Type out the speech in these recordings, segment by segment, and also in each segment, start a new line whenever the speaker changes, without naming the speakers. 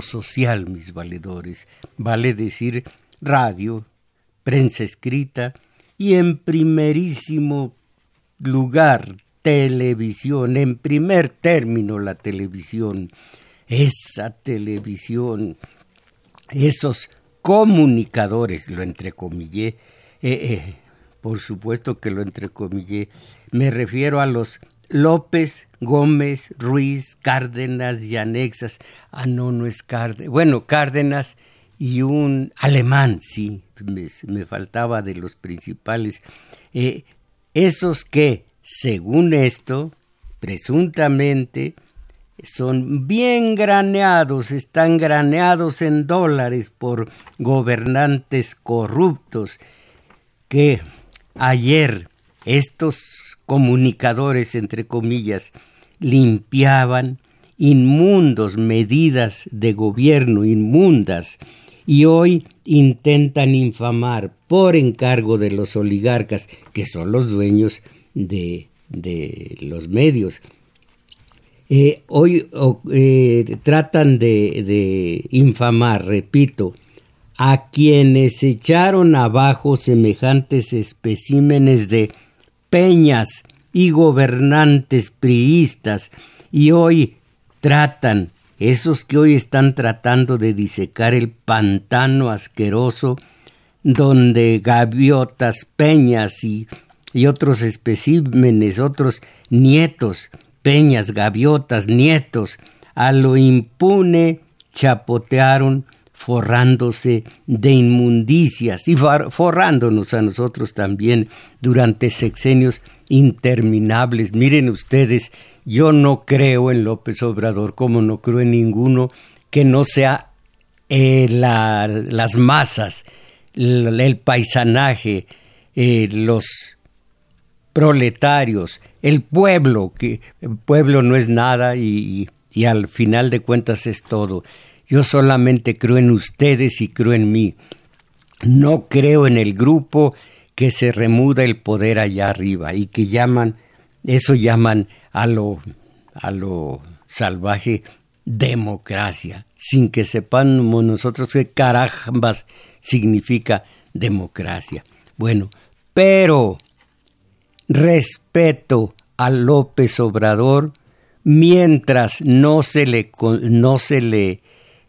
Social, mis valedores, vale decir radio, prensa escrita y en primerísimo lugar televisión, en primer término la televisión, esa televisión, esos comunicadores, lo entrecomillé, eh, eh, por supuesto que lo entrecomillé, me refiero a los López, Gómez, Ruiz, Cárdenas y anexas. Ah, no, no es Cárdenas. Bueno, Cárdenas y un alemán, sí, me, faltaba de los principales. Eh, esos que, según esto, presuntamente, son bien graneados, están graneados en dólares por gobernantes corruptos que ayer estos comunicadores, entre comillas, limpiaban inmundos medidas de gobierno inmundas y hoy intentan infamar por encargo de los oligarcas, que son los dueños de, de los medios. Eh, hoy eh, tratan de, de infamar, repito, a quienes echaron abajo semejantes especímenes de peñas y gobernantes priistas y hoy tratan, esos que hoy están tratando de disecar el pantano asqueroso donde gaviotas, peñas y, y otros especímenes, otros nietos, peñas, gaviotas, nietos, a lo impune chapotearon forrándose de inmundicias y forrándonos a nosotros también durante sexenios interminables. Miren ustedes, yo no creo en López Obrador como no creo en ninguno que no sea eh, las masas, el, paisanaje, eh, los proletarios, el pueblo, que el pueblo no es nada y al final de cuentas es todo. Yo solamente creo en ustedes y creo en mí. No creo en el grupo que se remuda el poder allá arriba y que llaman, eso llaman a lo, a lo salvaje democracia, sin que sepamos nosotros qué carambas significa democracia. Bueno, pero respeto a López Obrador mientras no se le, no se le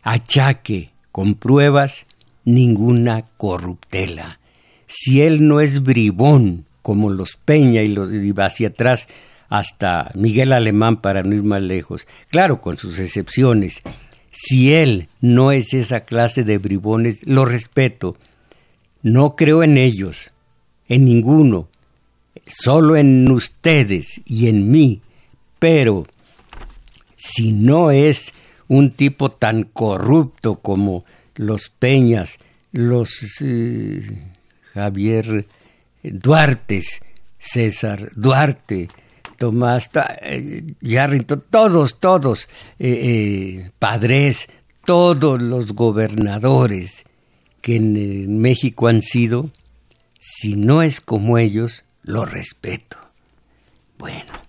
achaque con pruebas ninguna corruptela. Si él no es bribón como los Peña y los y hacia atrás hasta Miguel Alemán para no ir más lejos, claro, con sus excepciones, si él no es esa clase de bribones, lo respeto. No creo en ellos, en ninguno, solo en ustedes y en mí, pero si no es un tipo tan corrupto como los Peñas, los eh, Javier Duartes, César Duarte, Tomás eh, todos, todos, eh, padres, todos los gobernadores que en México han sido, si no es como ellos, lo respeto. Bueno.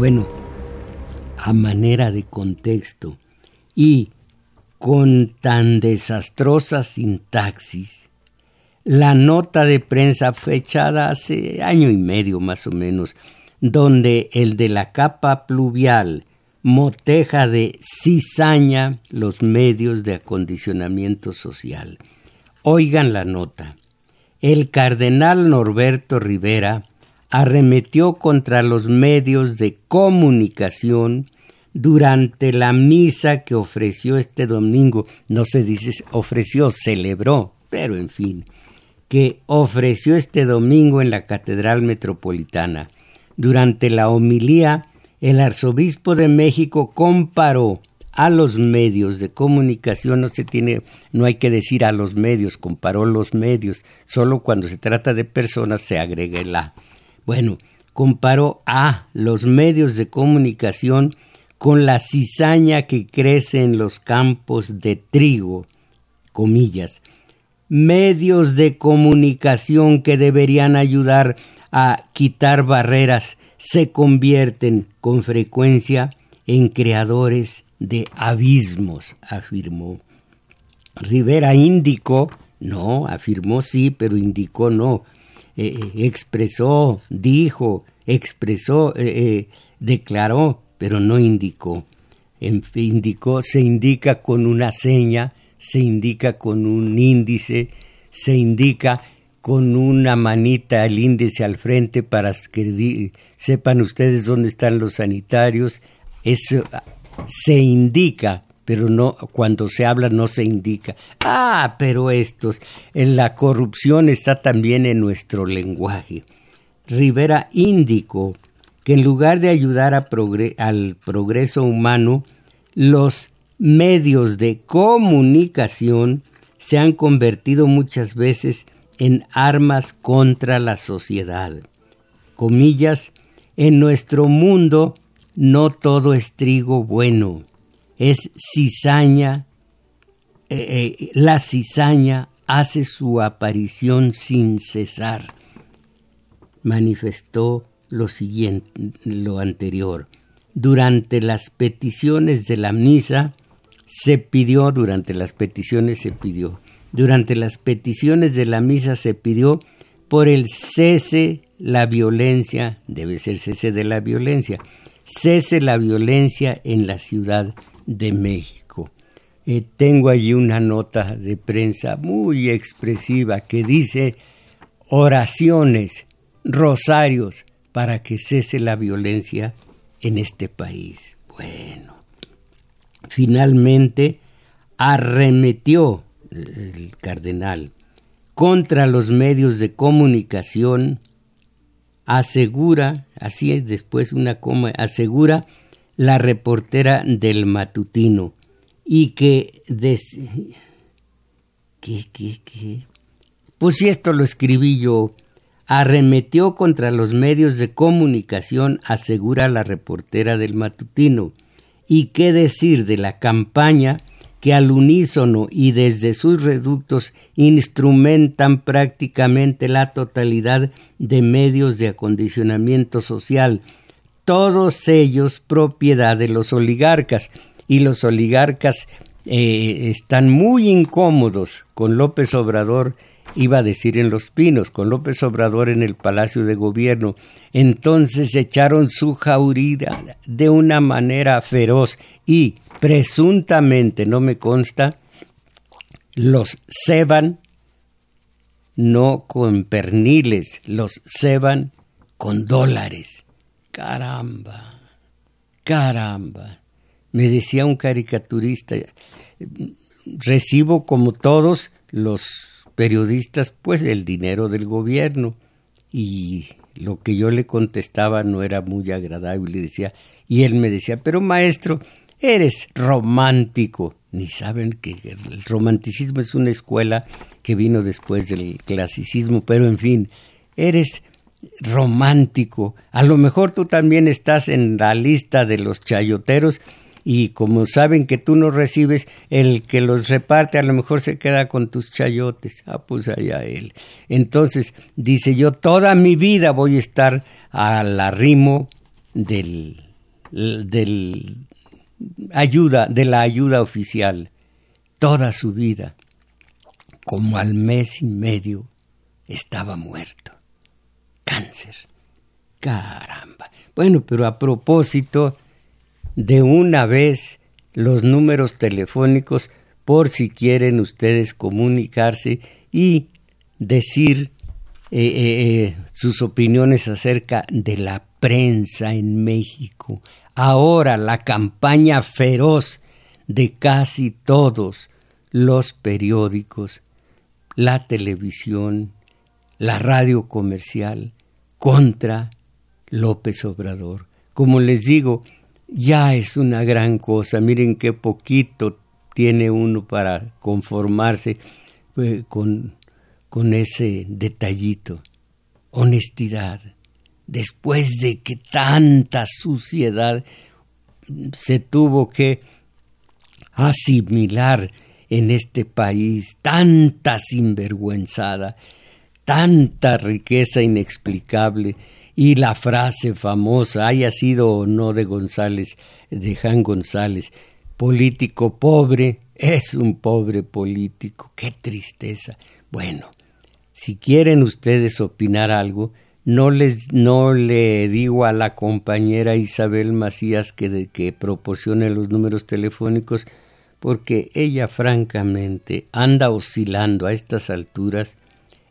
Bueno, a manera de contexto y con tan desastrosa sintaxis, la nota de prensa fechada hace año y medio más o menos, donde el de la capa pluvial moteja de cizaña los medios de acondicionamiento social. Oigan la nota. El cardenal Norberto Rivera arremetió contra los medios de comunicación durante la misa que ofreció este domingo, no se dice ofreció, celebró, pero en fin, que ofreció este domingo en la Catedral Metropolitana. Durante la homilía, el arzobispo de México comparó a los medios de comunicación, no se tiene, no hay que decir a los medios, comparó los medios, solo cuando se trata de personas se agrega el a. Bueno, comparó a los medios de comunicación con la cizaña que crece en los campos de trigo, comillas, medios de comunicación que deberían ayudar a quitar barreras se convierten con frecuencia en creadores de abismos, afirmó. Rivera indicó, no, afirmó sí, pero indicó no, eh, eh, expresó, dijo, expresó, eh, declaró, pero no indicó. indicó, se indica con una seña se indica con un índice, se indica con una manita el índice al frente para que sepan ustedes dónde están los sanitarios. Eso se indica, pero no cuando se habla no se indica. Ah, pero estos, en la corrupción está también en nuestro lenguaje. Rivera indicó que en lugar de ayudar al progreso humano, los medios de comunicación se han convertido muchas veces en armas contra la sociedad. Comillas, en nuestro mundo no todo es trigo bueno, es cizaña, eh, eh, la cizaña hace su aparición sin cesar. Manifestó lo siguiente, lo anterior. Durante las peticiones de la misa, se pidió, durante las peticiones se pidió, durante las peticiones de la misa se pidió por el cese la violencia, debe ser cese de la violencia, cese la violencia en la Ciudad de México. Eh, tengo allí una nota de prensa muy expresiva que dice oraciones, rosarios para que cese la violencia en este país. Bueno, finalmente arremetió el cardenal contra los medios de comunicación, asegura, así es después una coma, asegura la reportera del matutino y que ¿Qué, qué, qué? Pues si esto lo escribí yo, arremetió contra los medios de comunicación, asegura la reportera del matutino. ¿Y qué decir de la campaña que al unísono y desde sus reductos instrumentan prácticamente la totalidad de medios de acondicionamiento social, todos ellos propiedad de los oligarcas, y los oligarcas eh, están muy incómodos con López Obrador iba a decir en Los Pinos, con López Obrador en el Palacio de Gobierno. Entonces echaron su jaurida de una manera feroz y presuntamente, no me consta, los ceban no con perniles, los ceban con dólares. Caramba, caramba. Me decía un caricaturista, recibo como todos los periodistas pues el dinero del gobierno y lo que yo le contestaba no era muy agradable decía y él me decía pero maestro eres romántico ni saben que el romanticismo es una escuela que vino después del clasicismo, pero en fin, eres romántico. A lo mejor tú también estás en la lista de los chayoteros y como saben que tú no recibes, el que los reparte a lo mejor se queda con tus chayotes. Ah, pues allá él. Entonces, dice yo, toda mi vida voy a estar al arrimo del, del ayuda, de la ayuda oficial. Toda su vida, como al mes y medio, estaba muerto. Cáncer. Caramba. Bueno, pero a propósito, de una vez los números telefónicos por si quieren ustedes comunicarse y decir eh, eh, eh, sus opiniones acerca de la prensa en México. Ahora la campaña feroz de casi todos los periódicos, la televisión, la radio comercial contra López Obrador. Como les digo, ya es una gran cosa. Miren qué poquito tiene uno para conformarse eh, con, con ese detallito. Honestidad. Después de que tanta suciedad se tuvo que asimilar en este país, tanta sinvergüenzada, tanta riqueza inexplicable, y la frase famosa, haya sido o no de González, de Jan González, político pobre, es un pobre político, qué tristeza. Bueno, si quieren ustedes opinar algo, no les no le digo a la compañera Isabel Macías que, que proporcione los números telefónicos porque ella francamente anda oscilando a estas alturas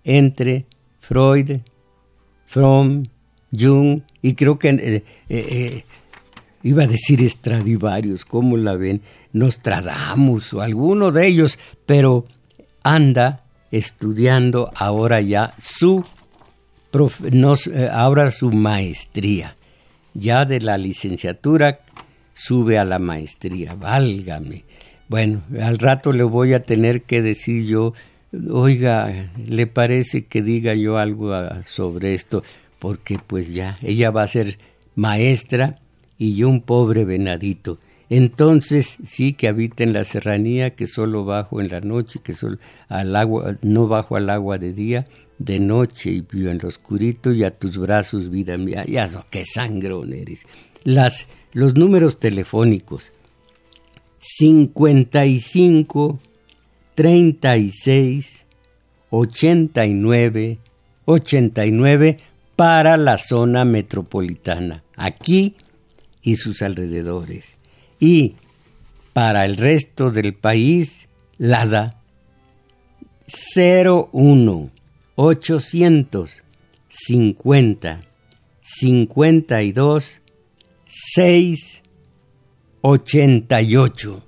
entre Freud, Fromm, Jung, y creo que eh, eh, eh, iba a decir Stradivarius, ¿cómo la ven? Nostradamus o alguno de ellos, pero anda estudiando ahora ya su, ahora su maestría. Ya de la licenciatura sube a la maestría, válgame. Bueno, al rato le voy a tener que decir yo, oiga, ¿le parece que diga yo algo ah, sobre esto? porque pues ya ella va a ser maestra y yo un pobre venadito. Entonces sí que habita en la serranía, que solo bajo en la noche, que solo al agua, no bajo al agua de día, de noche y en lo oscurito y a tus brazos, vida mía. Ya no, qué sangrón eres. Las, los números telefónicos 55 36 89 89 para la zona metropolitana, aquí y sus alrededores. Y para el resto del país, LADA 01 850 52 6 88.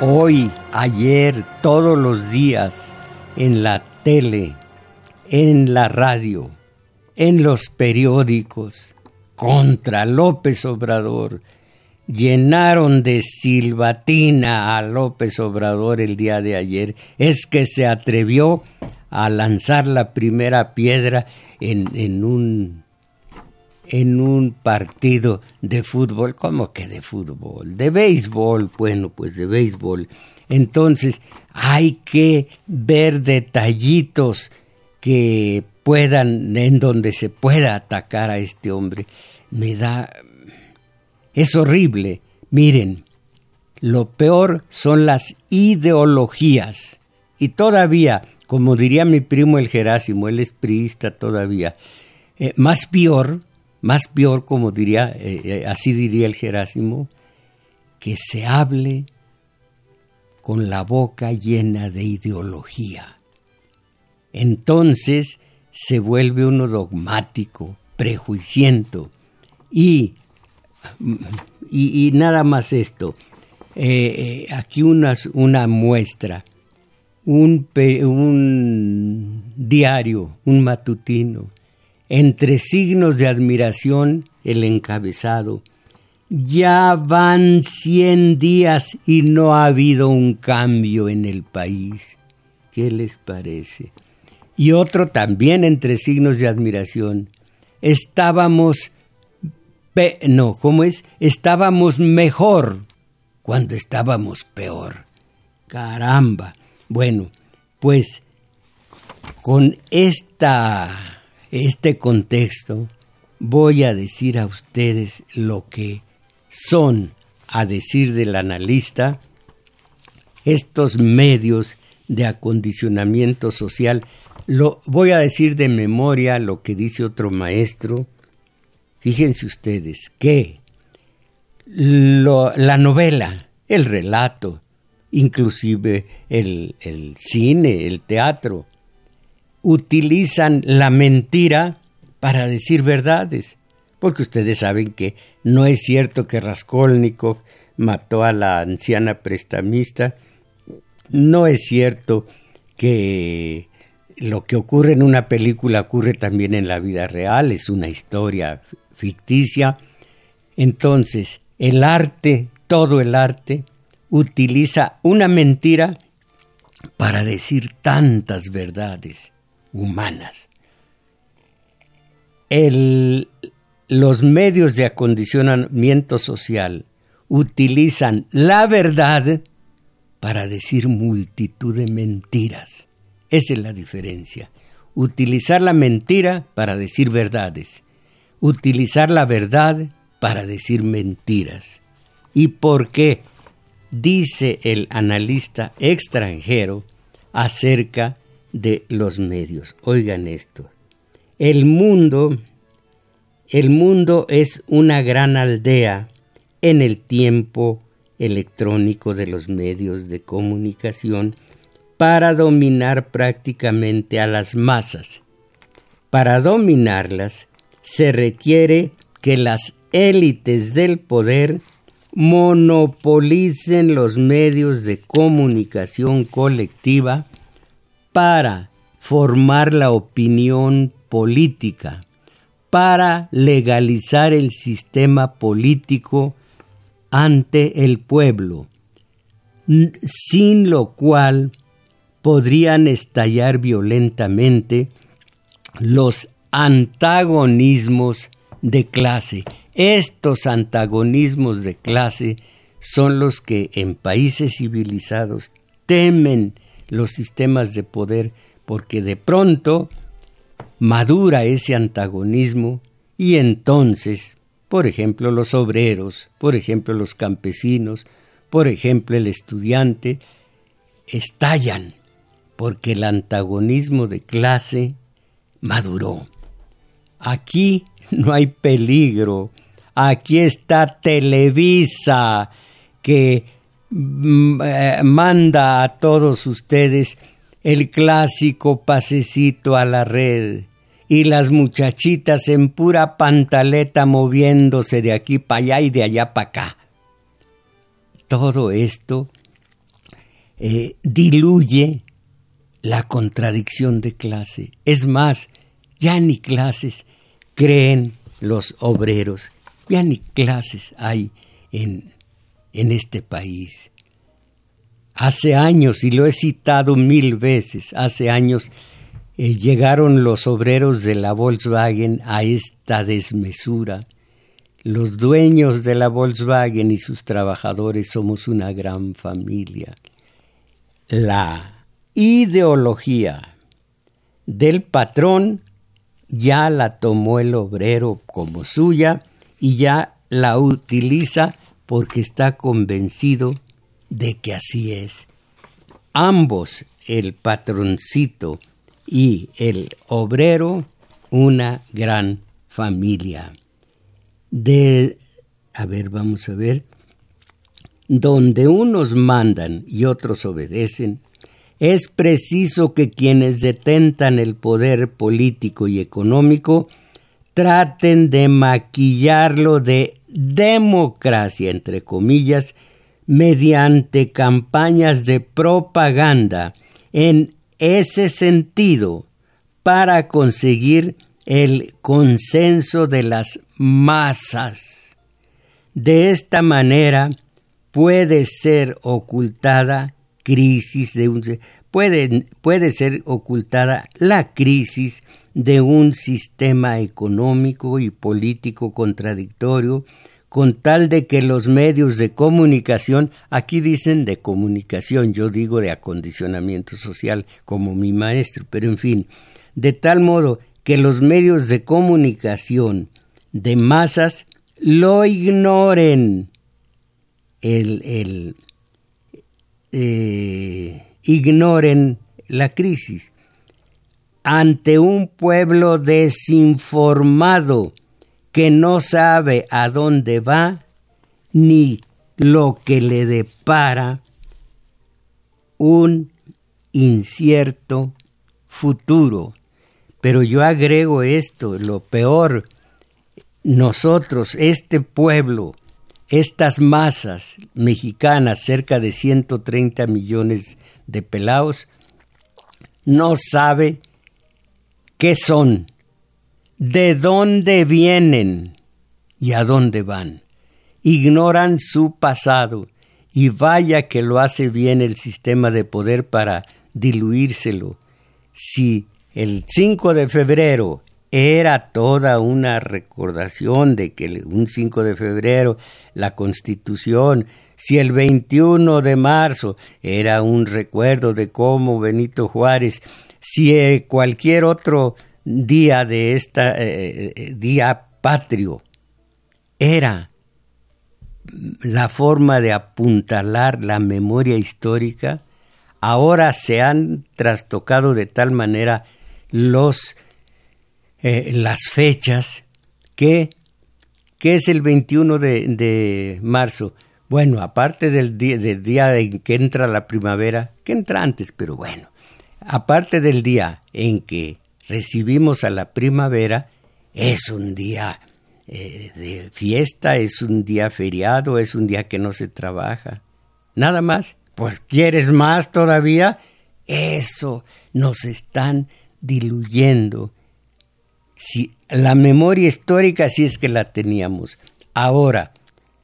Hoy, ayer, todos los días, en la tele, en la radio, en los periódicos, contra López Obrador, llenaron de silbatina a López Obrador el día de ayer, es que se atrevió a lanzar la primera piedra en, en un en un partido de fútbol, ¿cómo que de fútbol? De béisbol, bueno, pues de béisbol. Entonces hay que ver detallitos que puedan, en donde se pueda atacar a este hombre. Me da... Es horrible. Miren, lo peor son las ideologías. Y todavía, como diría mi primo el Gerásimo, él es priista todavía, eh, más peor más peor, como diría, eh, eh, así diría el Jerásimo, que se hable con la boca llena de ideología. Entonces se vuelve uno dogmático, prejuiciento. Y, y, nada más esto, eh, aquí una, una muestra. un, un diario, un matutino, entre signos de admiración el encabezado. Ya van cien días y no ha habido un cambio en el país. ¿Qué les parece? Y otro también entre signos de admiración. Estábamos, no, ¿cómo es? Estábamos mejor cuando estábamos peor. Caramba. Bueno, pues con esta, este contexto voy a decir a ustedes lo que son, a decir del analista, estos medios de acondicionamiento social. Lo, voy a decir de memoria lo que dice otro maestro. Fíjense ustedes que la novela, el relato, inclusive el, el cine, el teatro, utilizan la mentira para decir verdades, porque ustedes saben que no es cierto que Raskolnikov mató a la anciana prestamista, no es cierto que lo que ocurre en una película ocurre también en la vida real, es una historia ficticia. Entonces, el arte, todo el arte, utiliza una mentira para decir tantas verdades humanas. los medios de acondicionamiento social utilizan la verdad para decir multitud de mentiras. Esa es la diferencia. Utilizar la mentira para decir verdades. Utilizar la verdad para decir mentiras. ¿Y por qué? dice el analista extranjero acerca de los medios. Oigan esto. El mundo, el mundo es una gran aldea en el tiempo electrónico de los medios de comunicación para dominar prácticamente a las masas. Para dominarlas se requiere que las élites del poder monopolicen los medios de comunicación colectiva para formar la opinión política, para legalizar el sistema político ante el pueblo, sin lo cual podrían estallar violentamente los antagonismos de clase. Estos antagonismos de clase son los que en países civilizados temen los sistemas de poder porque de pronto madura ese antagonismo y entonces, por ejemplo, los obreros, por ejemplo, los campesinos, por ejemplo, el estudiante, estallan porque el antagonismo de clase maduró. Aquí no hay peligro Aquí está Televisa, que manda a todos ustedes el clásico pasecito a la red y las muchachitas en pura pantaleta moviéndose de aquí para allá y de allá para acá. Todo esto eh, diluye la contradicción de clase. Es más, ya ni clases creen los obreros ya ni clases hay en, en este país. Hace años, y lo he citado mil veces, hace años eh, llegaron los obreros de la Volkswagen a esta desmesura. Los dueños de la Volkswagen y sus trabajadores somos una gran familia. La ideología del patrón ya la tomó el obrero como suya y ya la utiliza porque está convencido de que así es. Ambos, el patroncito y el obrero, una gran familia. De, a ver, vamos a ver, donde unos mandan y otros obedecen, es preciso que quienes detentan el poder político y económico traten de maquillarlo de democracia, entre comillas, mediante campañas de propaganda en ese sentido para conseguir el consenso de las masas. De esta manera puede ser ocultada crisis de un puede, puede ser ocultada la crisis de un sistema económico y político contradictorio con tal de que los medios de comunicación, aquí dicen de comunicación, yo digo de acondicionamiento social, como mi maestro, pero en fin, de tal modo que los medios de comunicación de masas lo ignoren, el, el eh, ignoren la crisis ante un pueblo desinformado que no sabe a dónde va ni lo que le depara un incierto futuro. Pero yo agrego esto, lo peor, nosotros, este pueblo, estas masas mexicanas, cerca de 130 millones de pelados, no sabe qué son, de dónde vienen y a dónde van. Ignoran su pasado y vaya que lo hace bien el sistema de poder para diluírselo. Si el 5 de febrero era toda una recordación de que un 5 de febrero la Constitución, si el 21 de marzo era un recuerdo de cómo Benito Juárez, si eh, cualquier otro día de esta eh, eh, día patrio era la forma de apuntalar la memoria histórica, ahora se han trastocado de tal manera los las fechas que, que es el 21 de, de marzo. Bueno, aparte del día, del día en que entra la primavera, que entra antes, pero bueno, aparte del día en que recibimos a la primavera, es un día eh, de fiesta, es un día feriado, es un día que no se trabaja. Nada más. Pues quieres más todavía. Eso nos están diluyendo si la memoria histórica sí es que la teníamos. Ahora,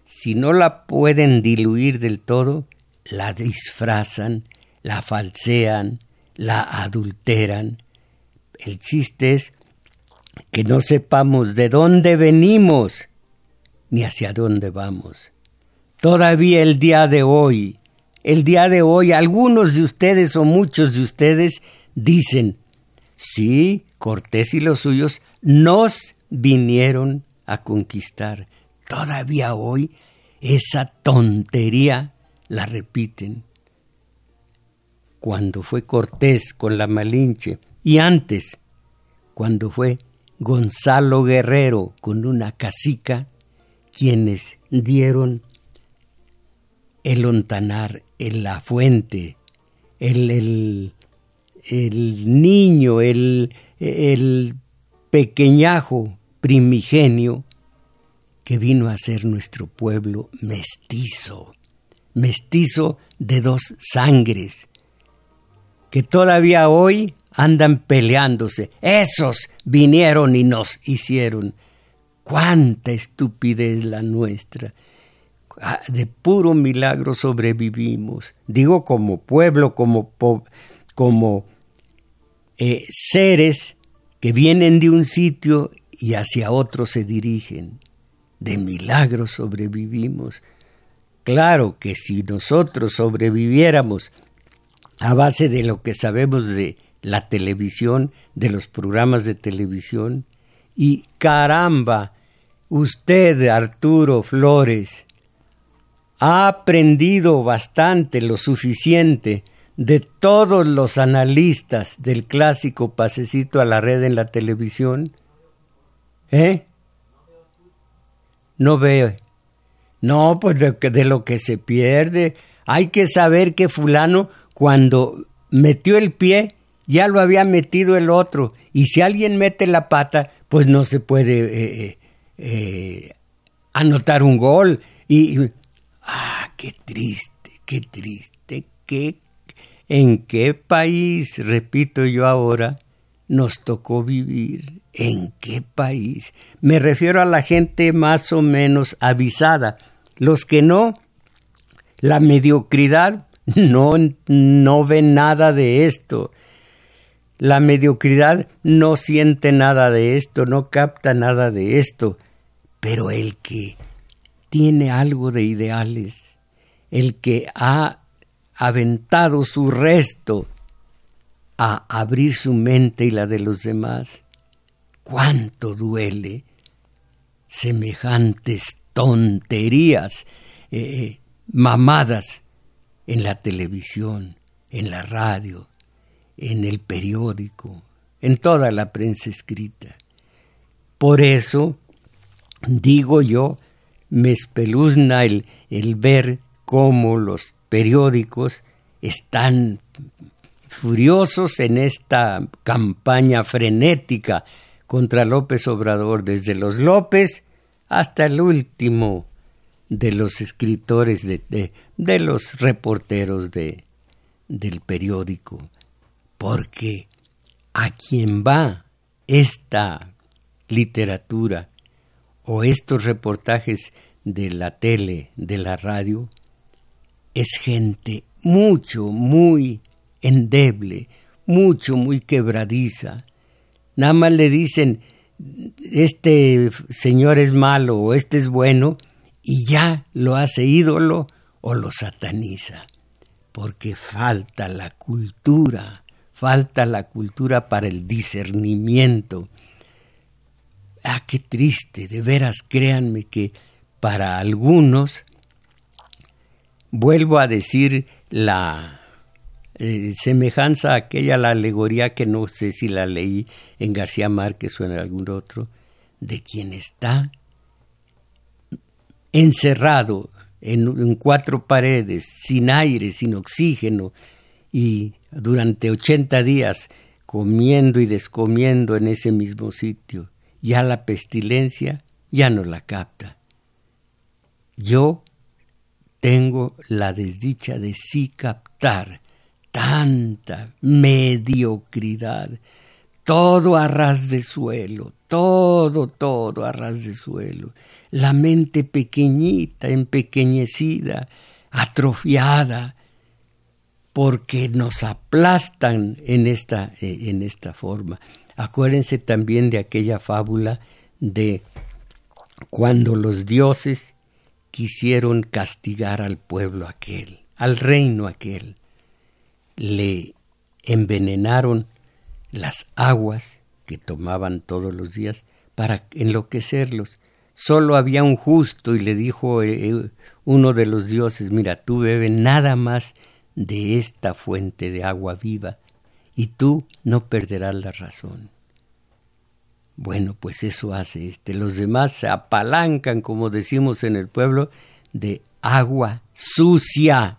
si no la pueden diluir del todo, la disfrazan, la falsean, la adulteran. El chiste es que no sepamos de dónde venimos ni hacia dónde vamos. Todavía el día de hoy, el día de hoy, algunos de ustedes o muchos de ustedes dicen, sí, Cortés y los suyos nos vinieron a conquistar. Todavía hoy esa tontería la repiten. Cuando fue Cortés con la Malinche y antes, cuando fue Gonzalo Guerrero con una casica, quienes dieron el ontanar en la fuente, el, el, el niño, el, el pequeñajo primigenio que vino a ser nuestro pueblo mestizo, mestizo de dos sangres, que todavía hoy andan peleándose. Esos vinieron y nos hicieron. Cuánta estupidez la nuestra. Ah, de puro milagro sobrevivimos. Digo como pueblo, como, como eh, seres que vienen de un sitio y hacia otro se dirigen. De milagro sobrevivimos. Claro que si nosotros sobreviviéramos a base de lo que sabemos de la televisión, de los programas de televisión, y caramba, usted, Arturo Flores, ha aprendido bastante, lo suficiente, de todos los analistas del clásico Pasecito a la Red en la televisión? ¿Eh? No veo. No, pues de, de, lo que se pierde. Hay que saber que fulano cuando metió el pie ya lo había metido el otro. Y si alguien mete la pata, pues no se puede eh, eh, eh anotar un gol. Y, ah, qué triste, qué triste, qué ¿En qué país, repito yo ahora, nos tocó vivir? ¿En qué país? Me refiero a la gente más o menos avisada. Los que no, la mediocridad no, no ve nada de esto. La mediocridad no siente nada de esto, no capta nada de esto. Pero el que tiene algo de ideales, el que ha aventado su resto a abrir su mente y la de los demás. ¿Cuánto duele semejantes tonterías, eh, mamadas en la televisión, en la radio, en el periódico, en toda la prensa escrita? Por eso, digo yo, me espeluzna el, el ver cómo los periódicos están furiosos en esta campaña frenética contra López Obrador, desde los López hasta el último de los escritores, de, de, los reporteros de, del periódico, porque a quien va esta literatura o estos reportajes de la tele, de la radio, es gente mucho, muy endeble, mucho, muy quebradiza. Nada más le dicen, este señor es malo o este es bueno, y ya lo hace ídolo o lo sataniza, porque falta la cultura, falta la cultura para el discernimiento. Ah, qué triste, de veras, créanme que para algunos vuelvo a decir la eh, semejanza a aquella la alegoría que no sé si la leí en García Márquez o en algún otro, de quien está encerrado en, cuatro paredes, sin aire, sin oxígeno, y durante ochenta días comiendo y descomiendo en ese mismo sitio, ya la pestilencia ya no la capta. Yo tengo la desdicha de sí captar tanta mediocridad, todo a ras de suelo, todo, todo a ras de suelo, la mente pequeñita, empequeñecida, atrofiada, porque nos aplastan en esta, eh, en esta forma. Acuérdense también de aquella fábula de cuando los dioses quisieron castigar al pueblo aquel, al reino aquel. Le envenenaron las aguas que tomaban todos los días para enloquecerlos. Solo había un justo y le dijo eh, eh, uno de los dioses, mira, tú bebe nada más de esta fuente de agua viva y tú no perderás la razón. Bueno, pues eso hace este. Los demás se apalancan, como decimos en el pueblo, de agua sucia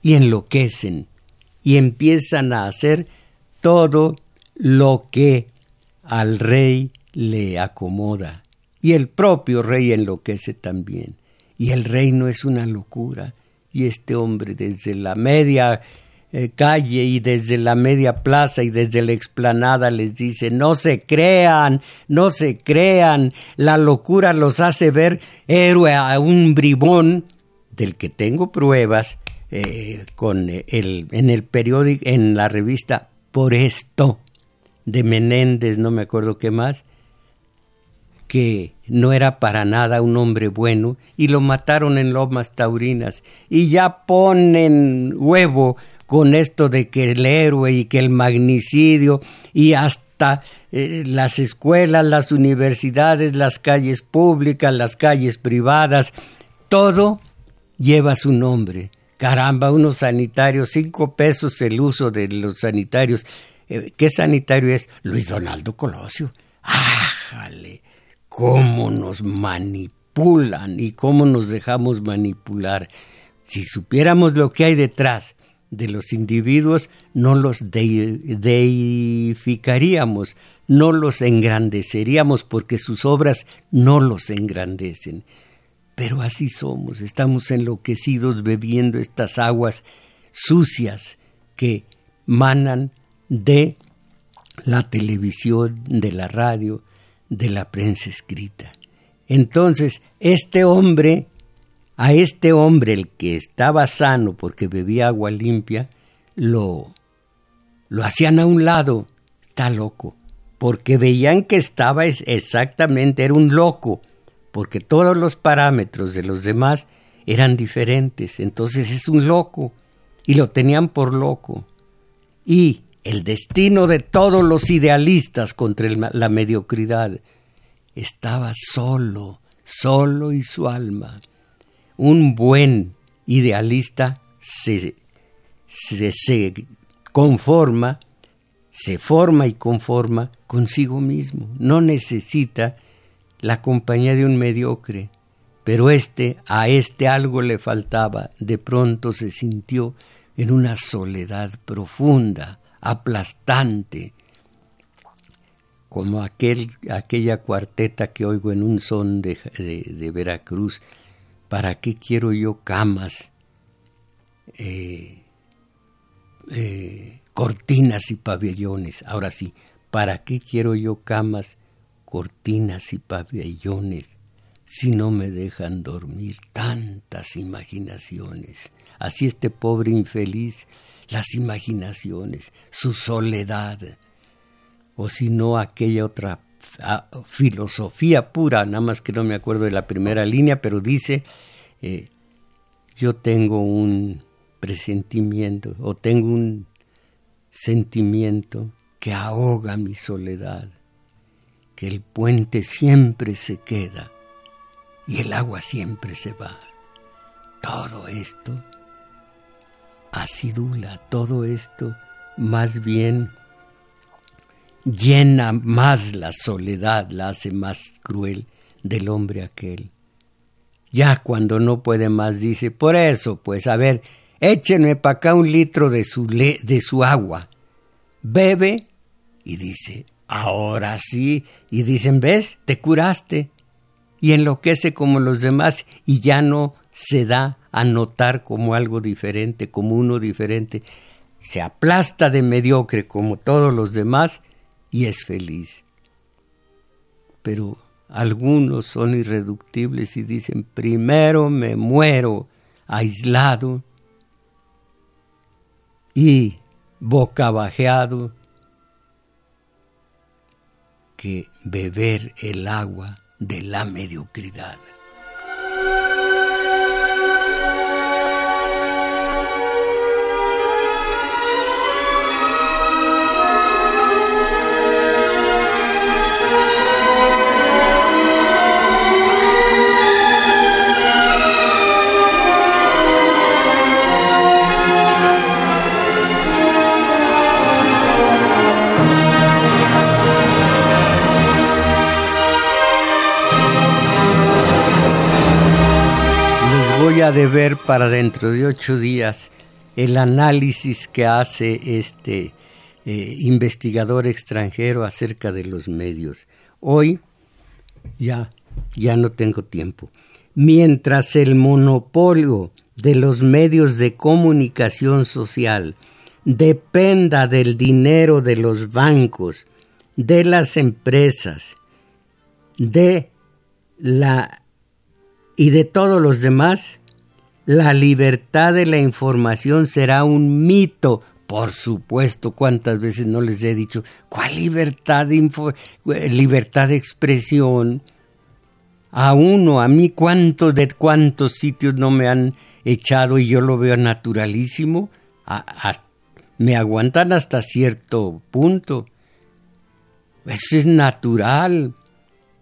y enloquecen y empiezan a hacer todo lo que al rey le acomoda. Y el propio rey enloquece también. Y el reino es una locura. Y este hombre desde la media eh, calle y desde la media plaza y desde la explanada les dice, no se crean, no se crean, la locura los hace ver héroe a un bribón del que tengo pruebas eh, con el, en el periódico, en la revista Por esto de Menéndez, no me acuerdo qué más, que no era para nada un hombre bueno y lo mataron en Lomas Taurinas y ya ponen huevo con esto de que el héroe y que el magnicidio y hasta eh, las escuelas, las universidades, las calles públicas, las calles privadas, todo lleva su nombre. Caramba, unos sanitarios, cinco pesos el uso de los sanitarios. Eh, ¿Qué sanitario es? Luis Donaldo Colosio. ¡Ájale! ¿Cómo nos manipulan y cómo nos dejamos manipular? Si supiéramos lo que hay detrás de los individuos no los deificaríamos, no los engrandeceríamos porque sus obras no los engrandecen. Pero así somos, estamos enloquecidos bebiendo estas aguas sucias que manan de la televisión, de la radio, de la prensa escrita. Entonces, este hombre, a este hombre, el que estaba sano porque bebía agua limpia, lo, lo hacían a un lado, está loco, porque veían que estaba exactamente, era un loco, porque todos los parámetros de los demás eran diferentes, entonces es un loco, y lo tenían por loco. Y el destino de todos los idealistas contra la mediocridad estaba solo, solo y su alma. Un buen idealista se, se, se conforma, se forma y conforma consigo mismo. No necesita la compañía de un mediocre. Pero este, a este algo le faltaba. De pronto se sintió en una soledad profunda, aplastante, como aquel, aquella cuarteta que oigo en un son de, de, Veracruz. ¿Para qué quiero yo camas, eh, eh, cortinas y pabellones? Ahora sí, ¿para qué quiero yo camas, cortinas y pabellones si no me dejan dormir tantas imaginaciones? Así este pobre infeliz, las imaginaciones, su soledad, o si no aquella otra ah, filosofía pura, nada más que no me acuerdo de la primera línea, pero dice, eh, yo tengo un presentimiento o tengo un sentimiento que ahoga mi soledad, que el puente siempre se queda y el agua siempre se va. Todo esto acidula, todo esto más bien llena más la soledad, la hace más cruel del hombre aquel. Ya cuando no puede más dice, por eso, pues, a ver, échenme para acá un litro de su, de su agua. Bebe y dice, ahora sí. Y dicen, ¿ves? Te curaste. Y enloquece como los demás y ya no se da a notar como algo diferente, como uno diferente. Se aplasta de mediocre como todos los demás y es feliz. Pero algunos son irreductibles y dicen, primero me muero aislado y bocabajeado que beber el agua de la mediocridad. De ver para dentro de ocho días el análisis que hace este eh, investigador extranjero acerca de los medios. Hoy ya, ya no tengo tiempo. Mientras el monopolio de los medios de comunicación social dependa del dinero de los bancos, de las empresas, de la y de todos los demás, la libertad de la información será un mito. Por supuesto, cuántas veces no les he dicho, ¿cuál libertad de, libertad de expresión? A uno, a mí, ¿cuántos de cuántos sitios no me han echado y yo lo veo naturalísimo? me aguantan hasta cierto punto. Eso es natural.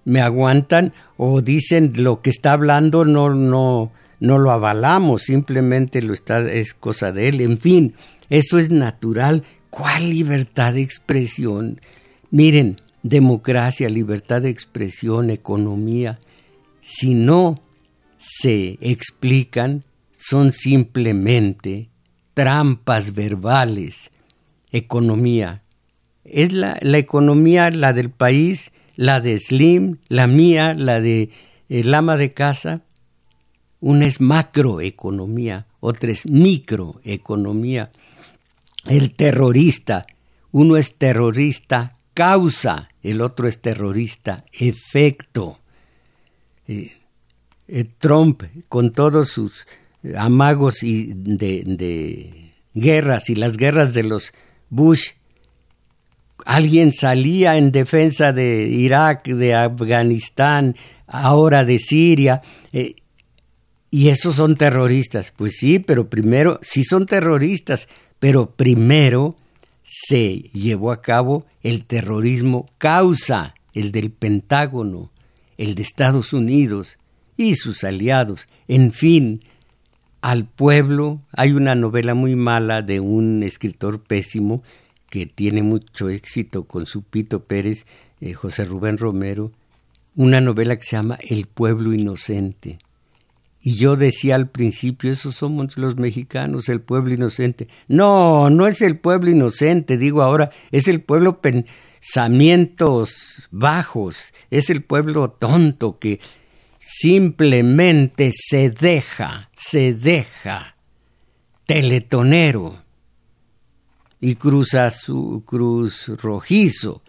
Me aguantan o dicen lo que está hablando no, no, no lo avalamos, simplemente lo está, es cosa de él, en fin, eso es natural. ¿Cuál libertad de expresión? Miren, democracia, libertad de expresión, economía, si no se explican, son simplemente trampas verbales. Economía. Es la, la economía, la del país, la de Slim, la mía, la de el ama de casa, una es macroeconomía, otra es microeconomía. El terrorista, uno es terrorista causa, el otro es terrorista efecto. Eh, eh, Trump, con todos sus amagos y de, guerras y las guerras de los Bush, alguien salía en defensa de Irak, de Afganistán, ahora de Siria, eh, y esos son terroristas. Pues sí, pero primero, sí son terroristas, pero primero se llevó a cabo el terrorismo causa, el del Pentágono, el de Estados Unidos y sus aliados. En fin, al pueblo hay una novela muy mala de un escritor pésimo que tiene mucho éxito con su Pito Pérez, eh, José Rubén Romero, una novela que se llama El pueblo inocente. Y yo decía al principio, esos somos los mexicanos, el pueblo inocente. No, no es el pueblo inocente, digo ahora, es el pueblo pensamientos bajos, es el pueblo tonto que simplemente se deja, se deja teletonero y cruza su cruz rojizo.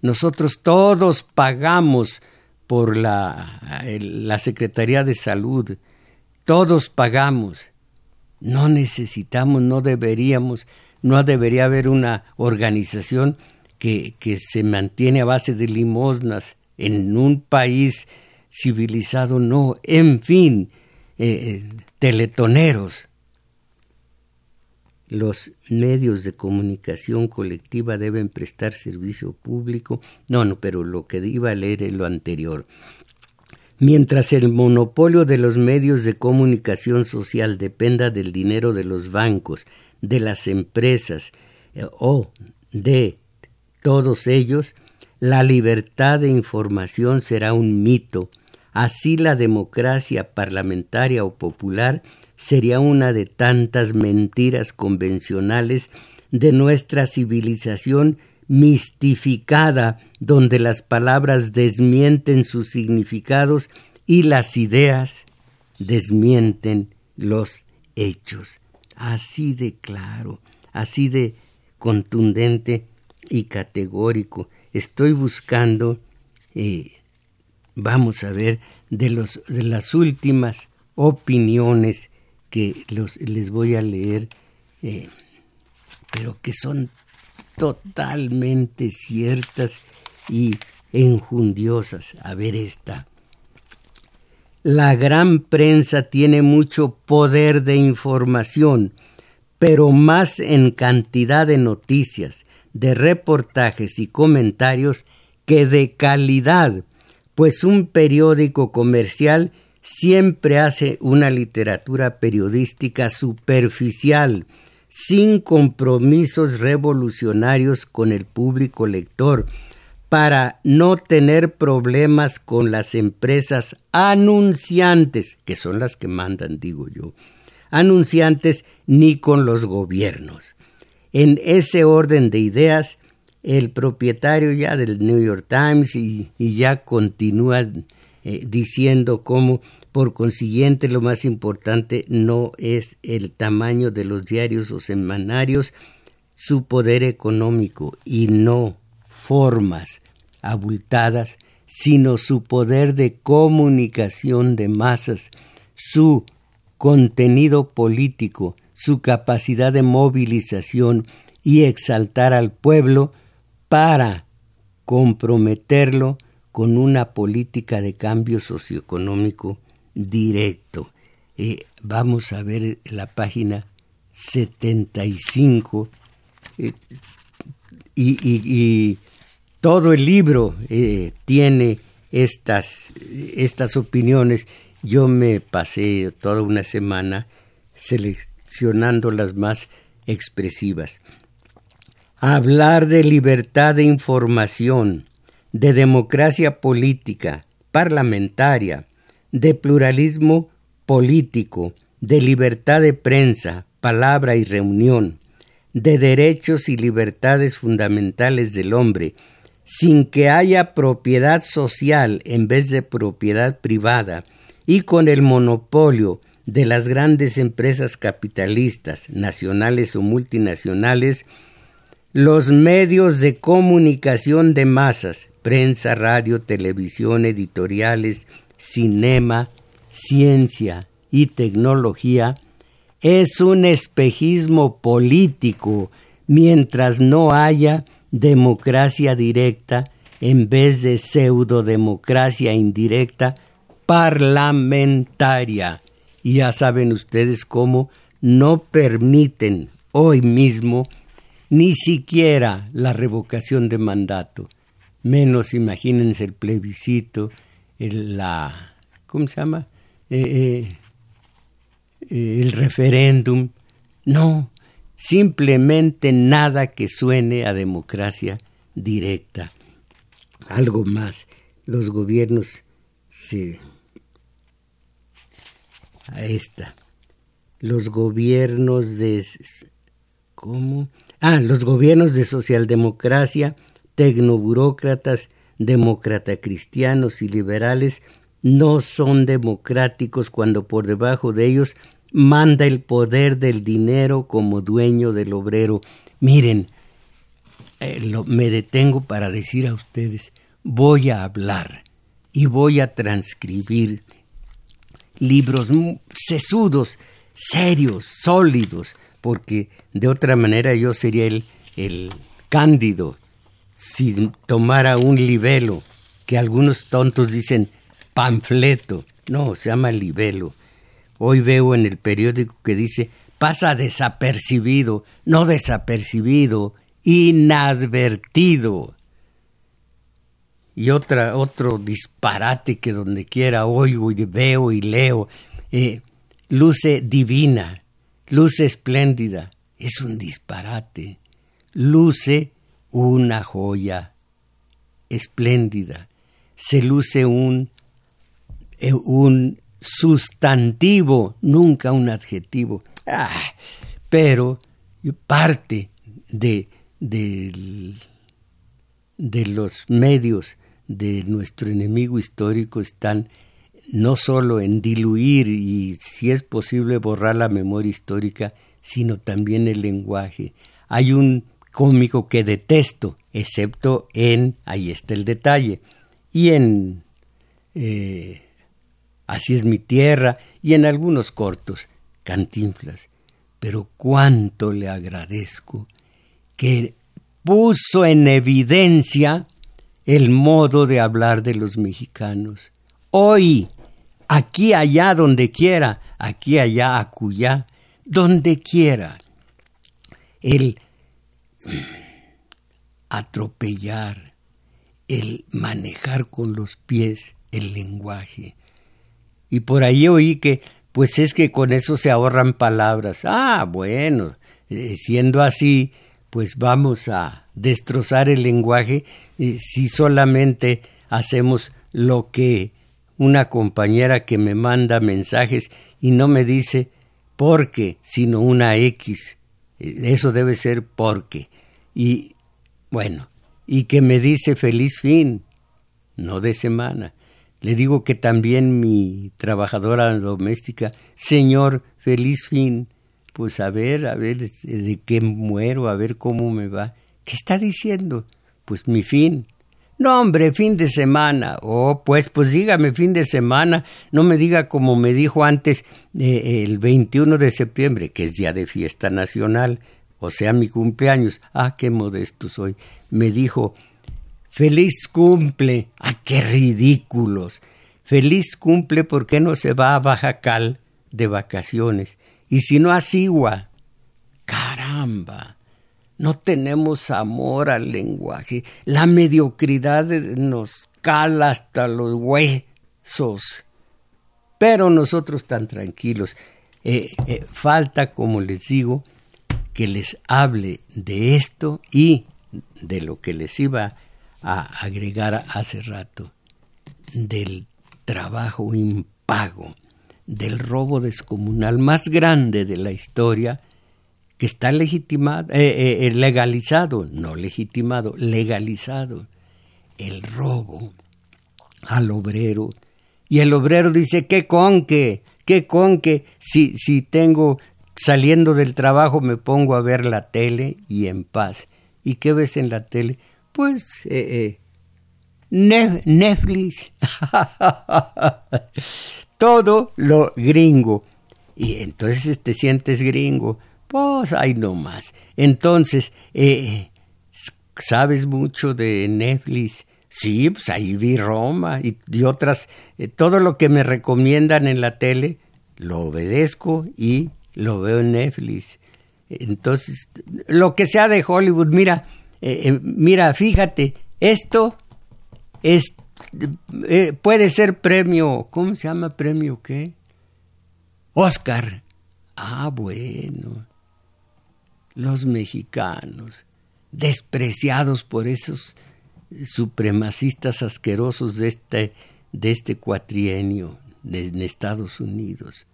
Nosotros todos pagamos por la, la Secretaría de Salud, todos pagamos. No necesitamos, no deberíamos, no debería haber una organización que, que se mantiene a base de limosnas en un país civilizado, no. En fin, eh, eh, teletoneros. Los medios de comunicación colectiva deben prestar servicio público. No, no, pero lo que iba a leer es lo anterior. Mientras el monopolio de los medios de comunicación social dependa del dinero de los bancos, de las empresas eh, o de todos ellos, la libertad de información será un mito. Así la democracia parlamentaria o popular sería una de tantas mentiras convencionales de nuestra civilización mistificada donde las palabras desmienten sus significados y las ideas desmienten los hechos. Así de claro, así de contundente y categórico. Estoy buscando, eh, vamos a ver, de, los, de las últimas opiniones que les voy a leer, eh, pero que son totalmente ciertas y enjundiosas. A ver esta. La gran prensa tiene mucho poder de información, pero más en cantidad de noticias, de reportajes y comentarios que de calidad, pues un periódico comercial siempre hace una literatura periodística superficial, sin compromisos revolucionarios con el público lector, para no tener problemas con las empresas anunciantes, que son las que mandan, digo yo, anunciantes ni con los gobiernos. En ese orden de ideas, el propietario ya del New York Times y, ya continúa eh, diciendo cómo por consiguiente, lo más importante no es el tamaño de los diarios o semanarios, su poder económico y no formas abultadas, sino su poder de comunicación de masas, su contenido político, su capacidad de movilización y exaltar al pueblo para comprometerlo con una política de cambio socioeconómico directo. Eh, vamos a ver la página 75 eh, y, y, todo el libro eh, tiene estas, estas opiniones. Yo me pasé toda una semana seleccionando las más expresivas. Hablar de libertad de información, de democracia política, parlamentaria, de pluralismo político, de libertad de prensa, palabra y reunión, de derechos y libertades fundamentales del hombre, sin que haya propiedad social en vez de propiedad privada, y con el monopolio de las grandes empresas capitalistas, nacionales o multinacionales, los medios de comunicación de masas, prensa, radio, televisión, editoriales, cinema, ciencia y tecnología, es un espejismo político mientras no haya democracia directa en vez de pseudodemocracia indirecta parlamentaria. Y ya saben ustedes cómo no permiten hoy mismo ni siquiera la revocación de mandato. Menos imagínense el plebiscito, el, la, ¿cómo se llama? Eh, eh, el referéndum. No, simplemente nada que suene a democracia directa. Algo más, los gobiernos se... A esta. Los gobiernos de... ¿Cómo? Ah, los gobiernos de socialdemocracia, tecnoburócratas, demócrata cristianos y liberales no son democráticos cuando por debajo de ellos manda el poder del dinero como dueño del obrero. Miren, eh, me detengo para decir a ustedes, voy a hablar y voy a transcribir libros sesudos, serios, sólidos, porque de otra manera yo sería el, el cándido si tomara un libelo, que algunos tontos dicen panfleto, no, se llama libelo Hoy veo en el periódico que dice pasa desapercibido, no desapercibido, inadvertido. Y otra, otro disparate que donde quiera oigo y veo y leo, eh, luce divina, luce espléndida, es un disparate, luce una joya espléndida, se luce un, eh, un sustantivo, nunca un adjetivo. Ah, pero parte de, de, de los medios de nuestro enemigo histórico están no solo en diluir y si es posible borrar la memoria histórica, sino también el lenguaje. Hay un cómico que detesto, excepto en, ahí está el detalle, y en eh, Así es mi tierra y en algunos cortos, cantinflas. Pero cuánto le agradezco que puso en evidencia el modo de hablar de los mexicanos. Hoy, aquí, allá, donde quiera, aquí, allá, acullá, donde quiera, el atropellar, el manejar con los pies el lenguaje, y por ahí oí que, pues es que con eso se ahorran palabras. Ah, bueno, eh, siendo así, pues vamos a destrozar el lenguaje eh, si solamente hacemos lo que una compañera que me manda mensajes y no me dice porque, sino una X. Eh, eso debe ser porque. Y bueno, y que me dice feliz fin, no de semana. Le digo que también mi trabajadora doméstica, Señor, feliz fin. Pues a ver, a ver de qué muero, a ver cómo me va. ¿Qué está diciendo? Pues mi fin. No, hombre, fin de semana. Oh, pues, pues dígame fin de semana. No me diga como me dijo antes eh, el 21 de septiembre, que es día de fiesta nacional, o sea, mi cumpleaños. Ah, qué modesto soy. Me dijo, Feliz cumple. ¡Ah, qué ridículos! Feliz cumple porque no se va a Bajacal de vacaciones. Y si no a. Caramba. No tenemos amor al lenguaje. La mediocridad nos cala hasta los huesos. Pero nosotros tan tranquilos. Eh, eh, falta, como les digo, que les hable de esto y de lo que les iba a a agregar hace rato del trabajo impago, del robo descomunal más grande de la historia, que está legitimado, eh, eh, eh, legalizado, no legitimado, legalizado, el robo al obrero Y el obrero dice, ¿qué con qué? ¿Qué con qué? Si, si tengo saliendo del trabajo me pongo a ver la tele y en paz. ¿Y qué ves en la tele? Pues eh, eh Netflix. Todo lo gringo. Y entonces te sientes gringo. Pues ahí nomás. Entonces, eh, ¿sabes mucho de Netflix? Sí, pues ahí vi Roma y, otras, eh, todo lo que me recomiendan en la tele, lo obedezco y lo veo en Netflix. Entonces, lo que sea de Hollywood, mira, eh, eh, mira, fíjate, esto es, puede ser premio, ¿cómo se llama premio qué? Oscar. Ah, bueno. Los mexicanos, despreciados por esos supremacistas asquerosos de este, de este cuatrienio en Estados Unidos.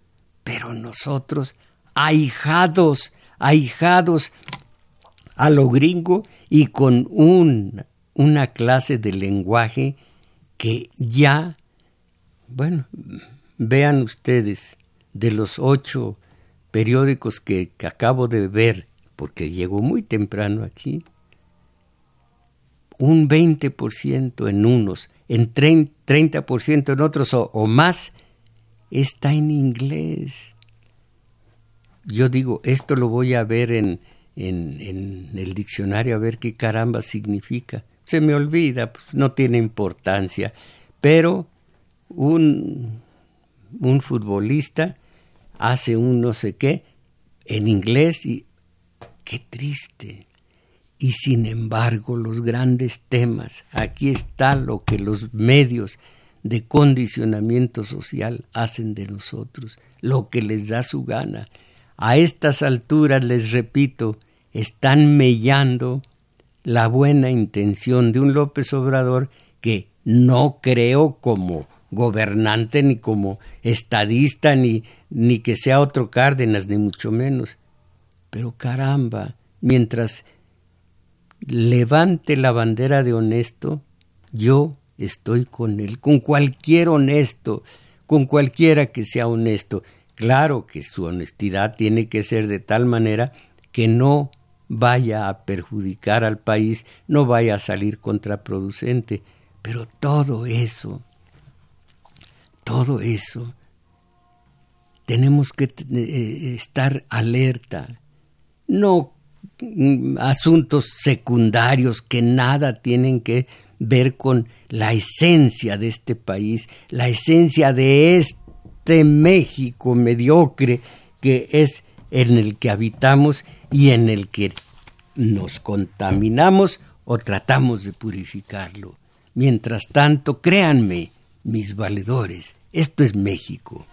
Pero nosotros, ahijados, ahijados a lo gringo y con un, una clase de lenguaje que ya, bueno, vean ustedes, de los ocho periódicos que, acabo de ver, porque llegó muy temprano aquí, un 20% en unos, en 30% en otros o, más, está en inglés. Yo digo, esto lo voy a ver en, en, el diccionario a ver qué caramba significa. Se me olvida, pues, no tiene importancia. Pero un, un futbolista hace un no sé qué en inglés y qué triste. Y sin embargo, los grandes temas, aquí está lo que los medios de condicionamiento social hacen de nosotros, lo que les da su gana. A estas alturas, les repito, están mellando la buena intención de un López Obrador que no creo como gobernante ni como estadista ni, ni que sea otro Cárdenas ni mucho menos. Pero caramba, mientras levante la bandera de honesto, yo estoy con él, con cualquier honesto, con cualquiera que sea honesto. Claro que su honestidad tiene que ser de tal manera que no vaya a perjudicar al país, no vaya a salir contraproducente, pero todo eso, todo eso, tenemos que eh, estar alerta, no Mm, asuntos secundarios que nada tienen que ver con la esencia de este país, la esencia de este México mediocre que es en el que habitamos y en el que nos contaminamos o tratamos de purificarlo. Mientras tanto, créanme, mis valedores, esto es México.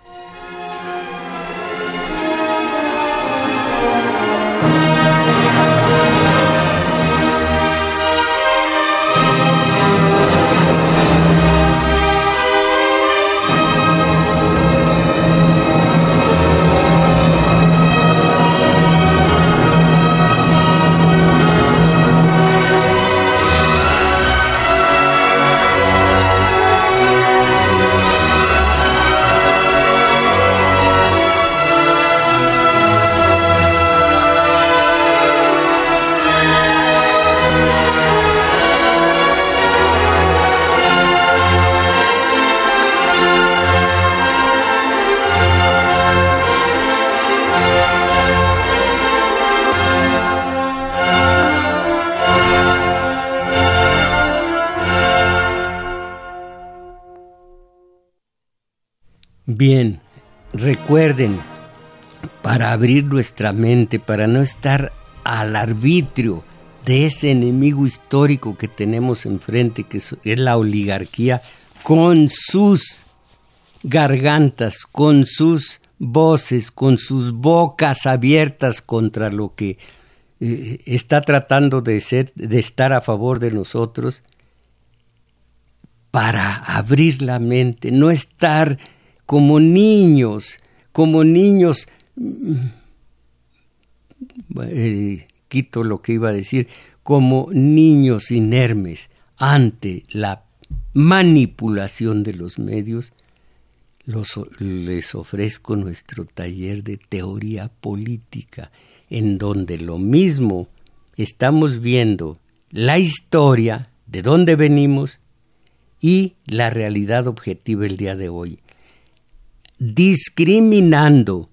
Bien, recuerden, para abrir nuestra mente, para no estar al arbitrio de ese enemigo histórico que tenemos enfrente, que es la oligarquía, con sus gargantas, con sus voces, con sus bocas abiertas contra lo que eh, está tratando de ser, de estar a favor de nosotros, para abrir la mente, no estar como niños, como niños, eh, quito lo que iba a decir, como niños inermes ante la manipulación de los medios, les ofrezco nuestro taller de teoría política, en donde lo mismo estamos viendo la historia, de dónde venimos y la realidad objetiva el día de hoy, discriminando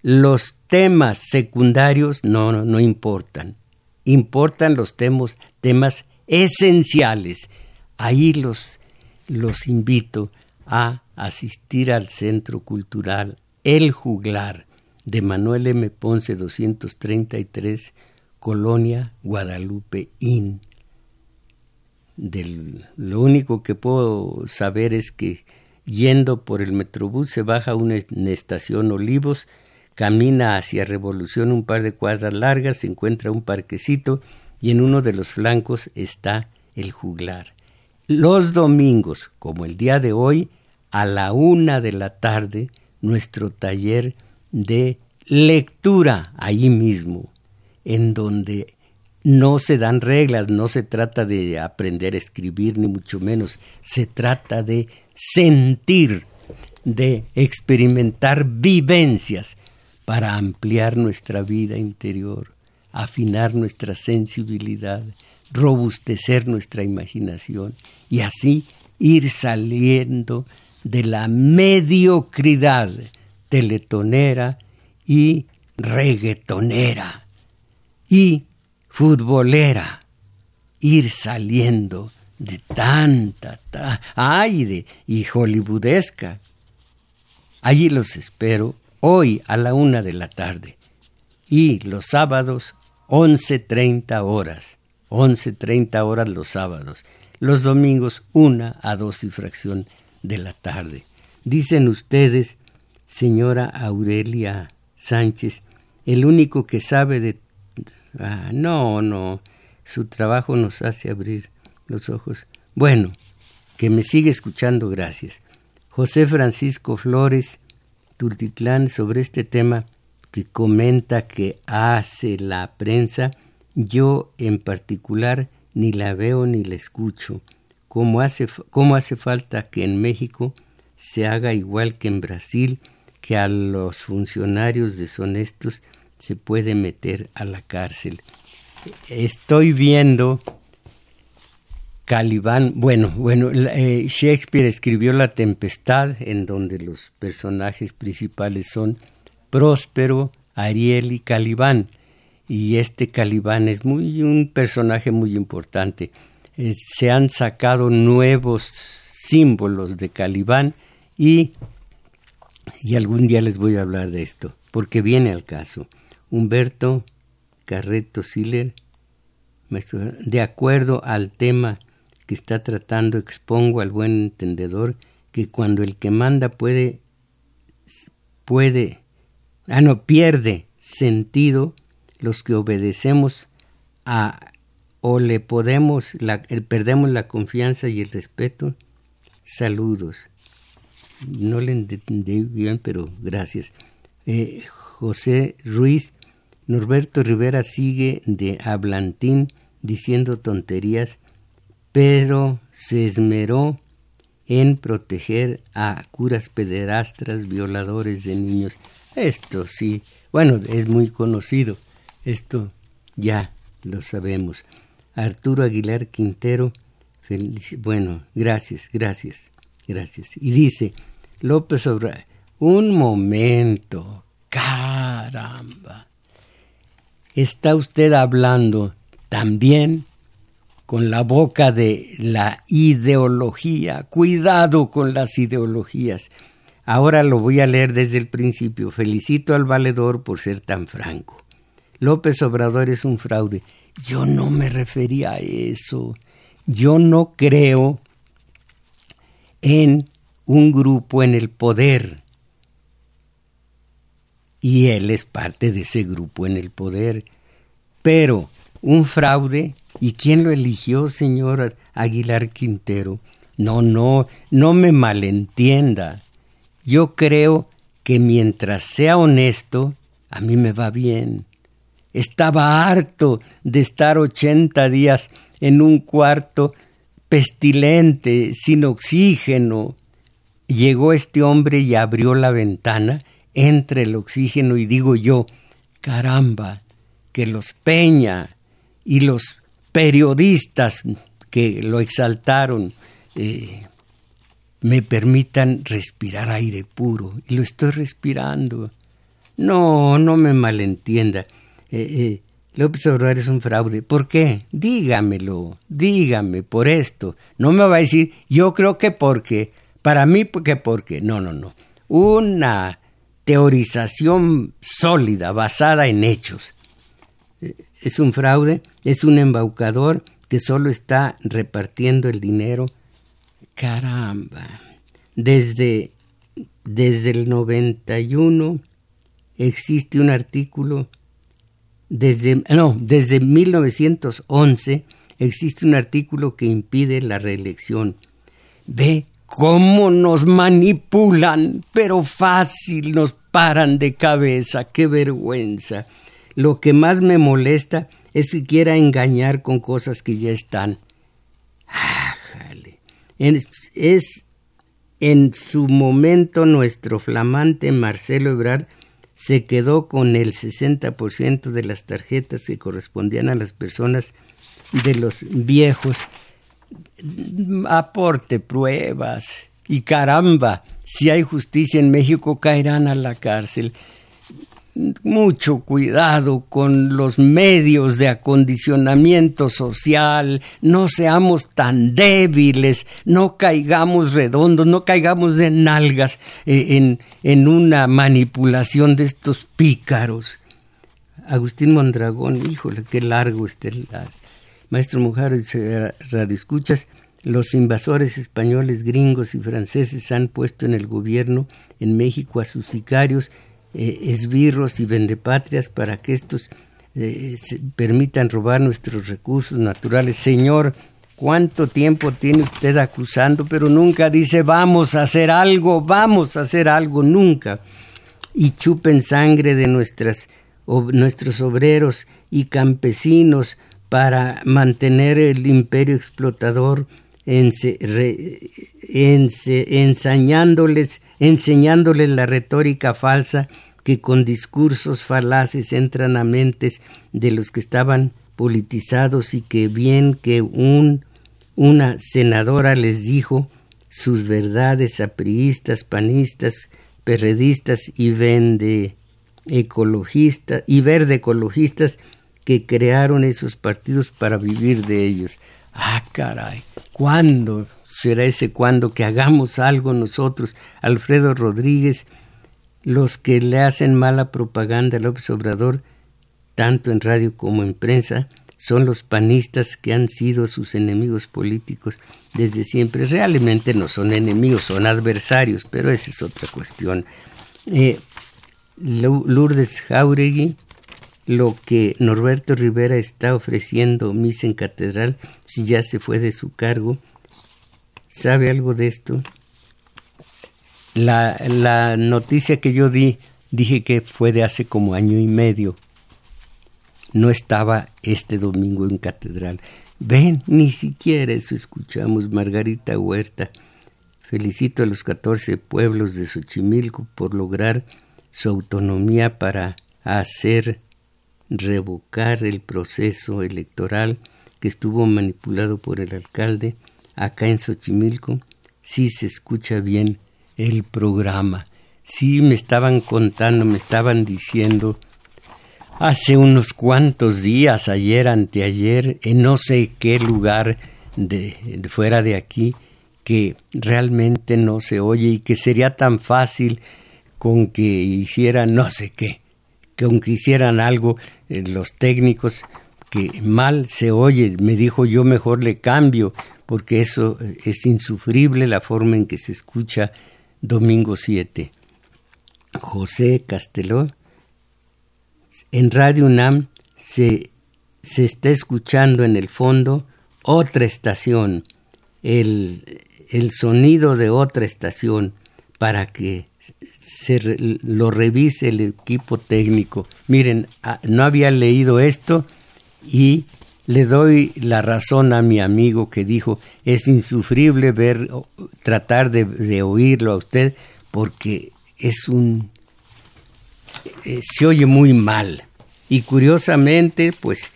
los temas secundarios no, no, no importan, importan los temas, temas esenciales. Ahí los, los invito a asistir al Centro Cultural El Juglar de Manuel M. Ponce 233, Colonia Guadalupe Inn. Del, lo único que puedo saber es que yendo por el Metrobús se baja una, en estación Olivos, camina hacia Revolución un par de cuadras largas, se encuentra un parquecito y en uno de los flancos está el juglar. Los domingos, como el día de hoy, a la una de la tarde, nuestro taller de lectura ahí mismo, en donde no se dan reglas, no se trata de aprender a escribir, ni mucho menos, se trata de sentir, de experimentar vivencias para ampliar nuestra vida interior, afinar nuestra sensibilidad, robustecer nuestra imaginación y así ir saliendo de la mediocridad teletonera y reggaetonera. Y futbolera, ir saliendo de tanta, ay, de, y hollywoodesca. Allí los espero hoy a la una de la tarde y los sábados once treinta horas, once treinta horas los sábados, los domingos una a dos y fracción de la tarde. Dicen ustedes, señora Aurelia Sánchez, el único que sabe de... Ah, no, no, su trabajo nos hace abrir los ojos. Bueno, que me sigue escuchando, gracias. José Francisco Flores, Tultitlán, sobre este tema que comenta que hace la prensa, yo en particular ni la veo ni la escucho. ¿Cómo hace, cómo hace falta que en México se haga igual que en Brasil, que a los funcionarios deshonestos se puede meter a la cárcel? Estoy viendo Calibán, bueno, bueno, eh, Shakespeare escribió La Tempestad, en donde los personajes principales son Próspero, Ariel y Calibán. Y este Calibán es muy un personaje muy importante. Eh, se han sacado nuevos símbolos de Calibán y, y algún día les voy a hablar de esto, porque viene al caso. Humberto Carreto Siller, de acuerdo al tema que está tratando, expongo al buen entendedor que cuando el que manda puede, puede, ah no, pierde sentido, los que obedecemos a o le podemos, la, perdemos la confianza y el respeto. Saludos. No le entendí bien, pero gracias. Eh, José Ruiz, Norberto Rivera sigue de hablantín diciendo tonterías, pero se esmeró en proteger a curas pederastras, violadores de niños. Esto sí, bueno, es muy conocido. Esto ya lo sabemos. Arturo Aguilar Quintero, bueno, gracias, gracias, gracias. Y dice, López Obrador, un momento, caramba. Está usted hablando también con la boca de la ideología. Cuidado con las ideologías. Ahora lo voy a leer desde el principio. Felicito al valedor por ser tan franco. López Obrador es un fraude. Yo no me refería a eso. Yo no creo en un grupo en el poder. Y él es parte de ese grupo en el poder. Pero un fraude, ¿y quién lo eligió, señor Aguilar Quintero? No, no, no me malentienda. Yo creo que mientras sea honesto, a mí me va bien. Estaba harto de estar ochenta días en un cuarto pestilente, sin oxígeno, llegó este hombre y abrió la ventana, entre el oxígeno y digo yo, caramba, que los Peña y los periodistas que lo exaltaron eh, me permitan respirar aire puro. Y lo estoy respirando. No, no me malentienda. Eh, eh, López Obrador es un fraude. ¿Por qué? Dígamelo, dígame por esto. No me va a decir, yo creo que porque, para mí que porque. No, no, no. Una teorización sólida, basada en hechos. Es un fraude, es un embaucador que solo está repartiendo el dinero. Caramba. Desde, desde el 91 existe un artículo, desde, no, desde 1911 existe un artículo que impide la reelección. Ve cómo nos manipulan, pero fácil nos paran de cabeza, qué vergüenza. Lo que más me molesta es que quiera engañar con cosas que ya están. Ájale. Es, en su momento nuestro flamante Marcelo Ebrard se quedó con el 60% de las tarjetas que correspondían a las personas de los viejos. Aporte pruebas. Y caramba, si hay justicia en México caerán a la cárcel mucho cuidado con los medios de acondicionamiento social, no seamos tan débiles, no caigamos redondos, no caigamos de nalgas eh, en, en una manipulación de estos pícaros. Agustín Mondragón, híjole, qué largo este Maestro Mujer, radio escuchas, los invasores españoles, gringos y franceses han puesto en el gobierno en México a sus sicarios eh, esbirros y vendepatrias para que estos eh, permitan robar nuestros recursos naturales. Señor, ¿cuánto tiempo tiene usted acusando? Pero nunca dice vamos a hacer algo, vamos a hacer algo, nunca. Y chupen sangre de nuestras, nuestros obreros y campesinos para mantener el imperio explotador enseñándoles la retórica falsa que con discursos falaces entran a mentes de los que estaban politizados y que bien que un, una senadora les dijo sus verdades a priistas, panistas, perredistas y ecologistas y verde ecologistas que crearon esos partidos para vivir de ellos. Ah, caray, ¿cuándo será ese cuando que hagamos algo nosotros, Alfredo Rodríguez, los que le hacen mala propaganda a López Obrador, tanto en radio como en prensa, son los panistas que han sido sus enemigos políticos desde siempre. Realmente no son enemigos, son adversarios, pero esa es otra cuestión. Eh, Lourdes Jauregui, lo que Norberto Rivera está ofreciendo misa en catedral, si ya se fue de su cargo, ¿Sabe algo de esto? La, la noticia que yo di, dije que fue de hace como año y medio. No estaba este domingo en catedral. Ven, ni siquiera eso escuchamos. Margarita Huerta. Felicito a los 14 pueblos de Xochimilco por lograr su autonomía para hacer revocar el proceso electoral que estuvo manipulado por el alcalde acá en Xochimilco, sí se escucha bien el programa. Sí me estaban contando, me estaban diciendo hace unos cuantos días, ayer, anteayer, en no sé qué lugar de, fuera de aquí, que realmente no se oye y que sería tan fácil con que hicieran no sé qué, que hicieran algo eh, los técnicos que mal se oye, me dijo yo mejor le cambio, porque eso eh, es insufrible la forma en que se escucha Domingo 7. José Casteló, en Radio UNAM se, se está escuchando en el fondo otra estación, el, el sonido de otra estación, para que lo revise el equipo técnico. Miren, ah, no había leído esto y le doy la razón a mi amigo que dijo, es insufrible ver, tratar de, oírlo a usted porque es un... Eh, se oye muy mal. Y curiosamente, pues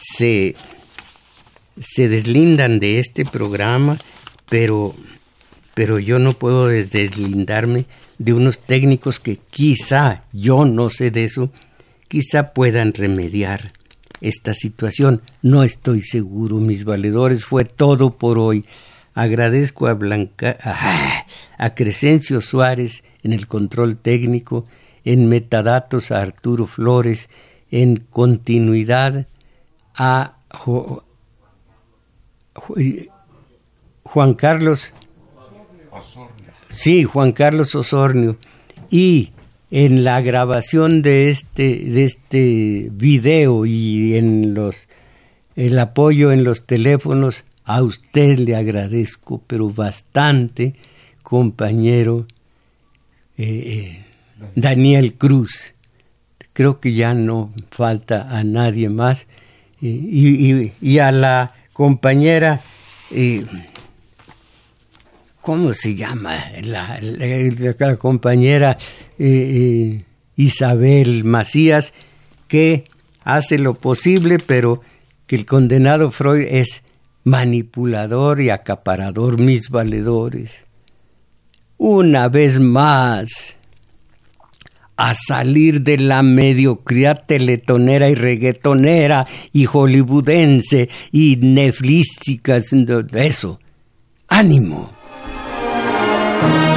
se, se deslindan de este programa, pero, pero yo no puedo deslindarme de unos técnicos que quizá, yo no sé de eso, quizá puedan remediar esta situación. No estoy seguro, mis valedores, fue todo por hoy. Agradezco a Blanca, a, Crescencio Suárez en el control técnico, en metadatos a Arturo Flores, en continuidad a Juan Carlos Sí, Juan Carlos Osornio y en la grabación de este, de este video y en los el apoyo en los teléfonos, a usted le agradezco, pero bastante, compañero eh, eh, Daniel Cruz. Creo que ya no falta a nadie más. Eh, y, a la compañera ¿cómo se llama? La, compañera eh, eh, Isabel Macías, que hace lo posible, pero que el condenado Freud es manipulador y acaparador, mis valedores. Una vez más, a salir de la mediocridad teletonera y reggaetonera y hollywoodense y netflística, eso. ¡Ánimo! Thank you.